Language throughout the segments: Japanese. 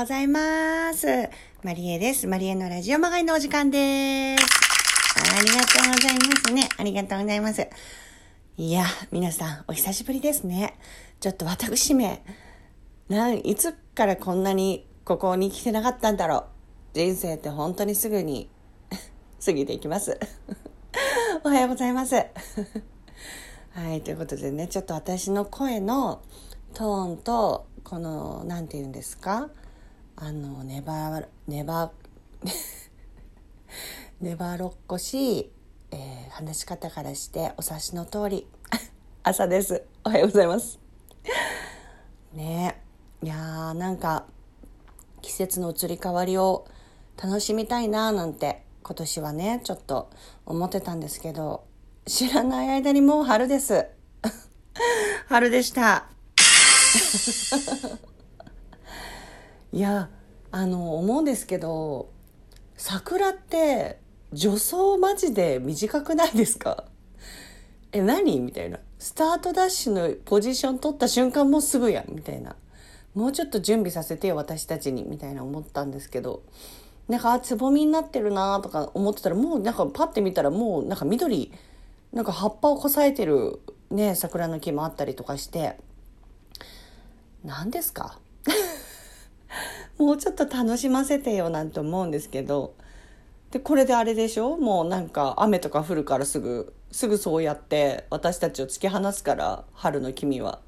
ございます。マリエです。マリエのラジオまがいのお時間です。ありがとうございますね。ありがとうございます。いや、皆さん、お久しぶりですね。ちょっと私め、なん、いつからこんなにここに来てなかったんだろう。人生って本当にすぐに 過ぎていきます。おはようございます。はい、ということでね、ちょっと私の声のトーンと、この、なんて言うんですか？あの、ねば、ねば、ねばろっこしい、えー、話し方からしてお察しの通り、朝です。おはようございます。ねいやーなんか季節の移り変わりを楽しみたいなーなんて今年はねちょっと思ってたんですけど知らない間にもう春です 春でしたいやあの思うんですけど桜って助走マジで短くないですか？え何？みたいな。スタートダッシュのポジション取った瞬間もうすぐやんみたいな。もうちょっと準備させてよ私たちにみたいな思ったんですけど。なんかあつぼみになってるなとか思ってたらもうなんかパッて見たらもうなんか緑なんか葉っぱをこさえてるね桜の木もあったりとかして。何ですか？もうちょっと楽しませてよなんて思うんですけどでこれであれでしょ？もうなんか雨とか降るからすぐすぐそうやって私たちを突き放すから春の君は。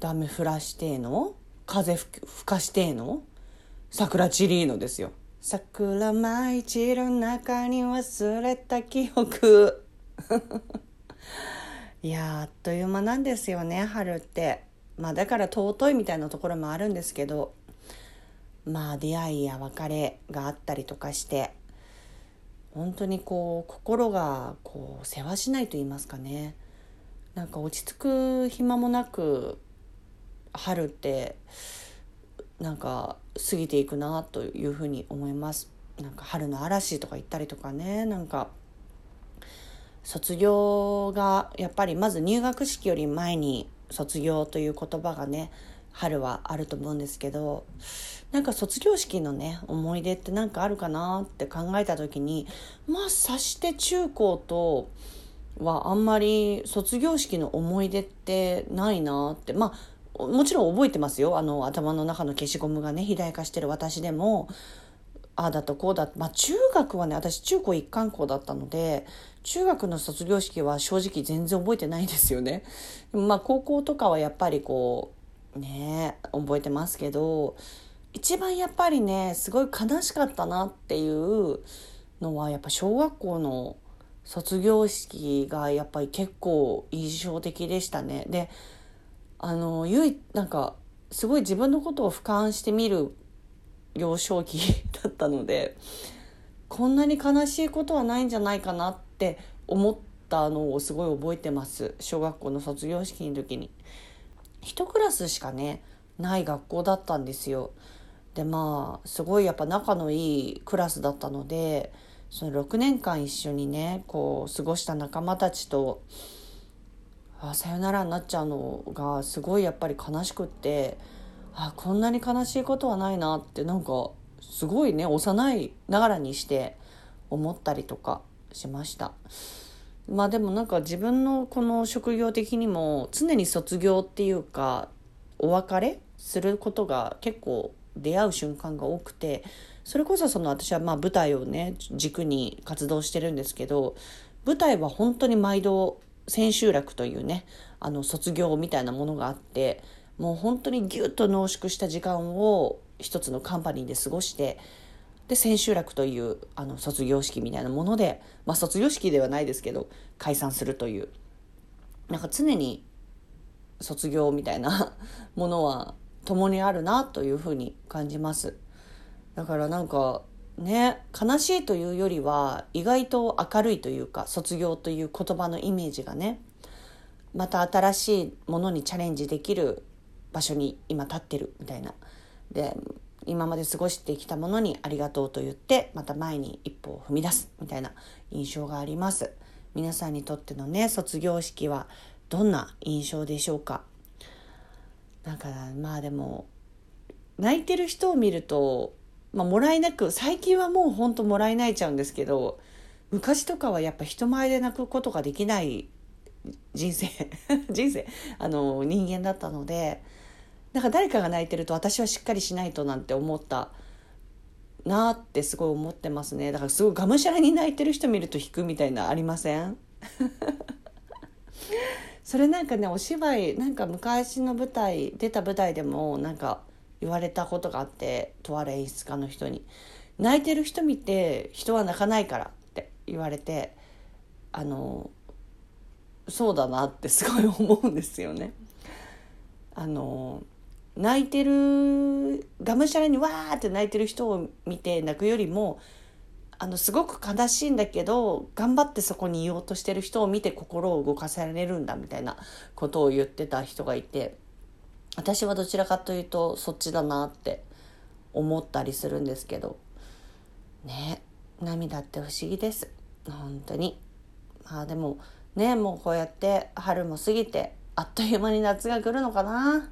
ダメ降らしてえの？風吹かしてえの？桜チリーノですよ。桜舞い散る中に忘れた記憶。いやあっという間なんですよね春って。まあだから尊いみたいなところもあるんですけどまあ出会いや別れがあったりとかして本当にこう心がこう世話しないと言いますかね。なんか落ち着く暇もなく春ってなんか過ぎていくなというふうに思います。なんか春の嵐とか言ったりとかね。なんか卒業がやっぱりまず入学式より前に卒業という言葉がね春はあると思うんですけどなんか卒業式のね思い出って何かあるかなって考えた時にまあさして中高とはあんまり卒業式の思い出ってないなってまあもちろん覚えてますよあの頭の中の消しゴムがね肥大化してる私でもああだとこうだまあ中学はね私中高一貫校だったので中学の卒業式は正直全然覚えてないですよね。まあ高校とかはやっぱりこうね覚えてますけど一番やっぱりねすごい悲しかったなっていうのはやっぱ小学校の卒業式がやっぱり結構印象的でしたね。であの唯いなんかすごい自分のことを俯瞰してみる幼少期だったのでこんなに悲しいことはないんじゃないかなって思ったのをすごい覚えてます小学校の卒業式の時に。一クラスしかねない学校だったんですよ。でまあすごいやっぱ仲のいいクラスだったのでその6年間一緒にねこう過ごした仲間たちとあさよならになっちゃうのがすごいやっぱり悲しくってあこんなに悲しいことはないなってなんかすごいね幼いながらにして思ったりとかしましたまあでもなんか自分のこの職業的にも常に卒業っていうかお別れすることが結構出会う瞬間が多くてそれこそその私はまあ舞台をね軸に活動してるんですけど舞台は本当に毎度千秋楽というねあの卒業みたいなものがあってもう本当にギュッと濃縮した時間を一つのカンパニーで過ごしてで千秋楽というあの卒業式みたいなもので、まあ、卒業式ではないですけど解散するという。なんか常に卒業みたいな ものは共にあるなというふうに感じます。だからなんかね悲しいというよりは意外と明るいというか卒業という言葉のイメージがねまた新しいものにチャレンジできる場所に今立ってるみたいな。で今まで過ごしてきたものにありがとうと言ってまた前に一歩を踏み出すみたいな印象があります。皆さんにとってのね卒業式はどんな印象でしょうか？だからまあでも泣いてる人を見ると、まあ、もらいなく最近はもうほんともらい泣いちゃうんですけど昔とかはやっぱ人前で泣くことができない人生人生あの人間だったのでなんか誰かが泣いてると私はしっかりしないとなんて思ったなってすごい思ってますねだからすごいがむしゃらに泣いてる人見ると引くみたいなありません？それなんかねお芝居なんか昔の舞台出た舞台でもなんか言われたことがあってとある演出家の人に「泣いてる人見て人は泣かないから」って言われてあのそうだなってすごい思うんですよね。あの泣いてるがむしゃらにわーって泣いてる人を見て泣くよりもあのすごく悲しいんだけど頑張ってそこにいようとしてる人を見て心を動かされるんだみたいなことを言ってた人がいて私はどちらかというとそっちだなって思ったりするんですけどね涙って不思議です。本当に。まあでもねもうこうやって春も過ぎてあっという間に夏が来るのかな。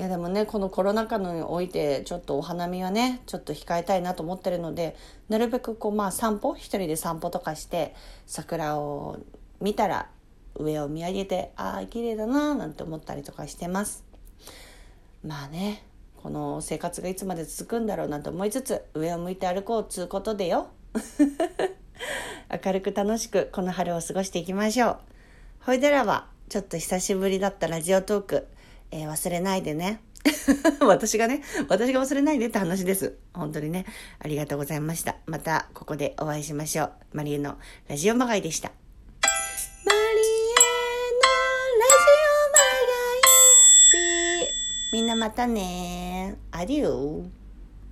いやでもねこのコロナ禍においてちょっとお花見はねちょっと控えたいなと思ってるのでなるべくこうまあ散歩一人で散歩とかして桜を見たら上を見上げてああ綺麗だななんて思ったりとかしてます。まあねこの生活がいつまで続くんだろうなと思いつつ上を向いて歩こうつうことでよ。明るく楽しくこの春を過ごしていきましょう。ほいでらはちょっと久しぶりだったラジオトークえー、忘れないでね。私がね、私が忘れないでって話です。本当にね、ありがとうございました。またここでお会いしましょう。マリエのラジオまがいでした。マリエのラジオまがいみんなまたねアデュー。